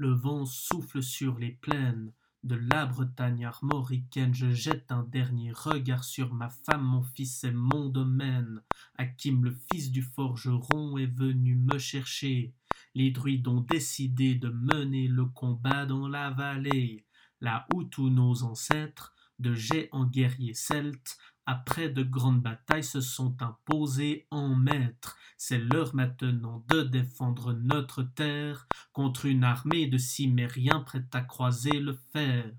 le vent souffle sur les plaines de la Bretagne armoricaine, je jette un dernier regard sur ma femme, mon fils et mon domaine. Hakim, le fils du forgeron, est venu me chercher. Les druides ont décidé de mener le combat dans la vallée, là où tous nos ancêtres, de géants guerriers celtes, après de grandes batailles se sont imposés en maîtres. C'est l'heure maintenant de défendre notre terre contre une armée de cimériens prête à croiser le fer.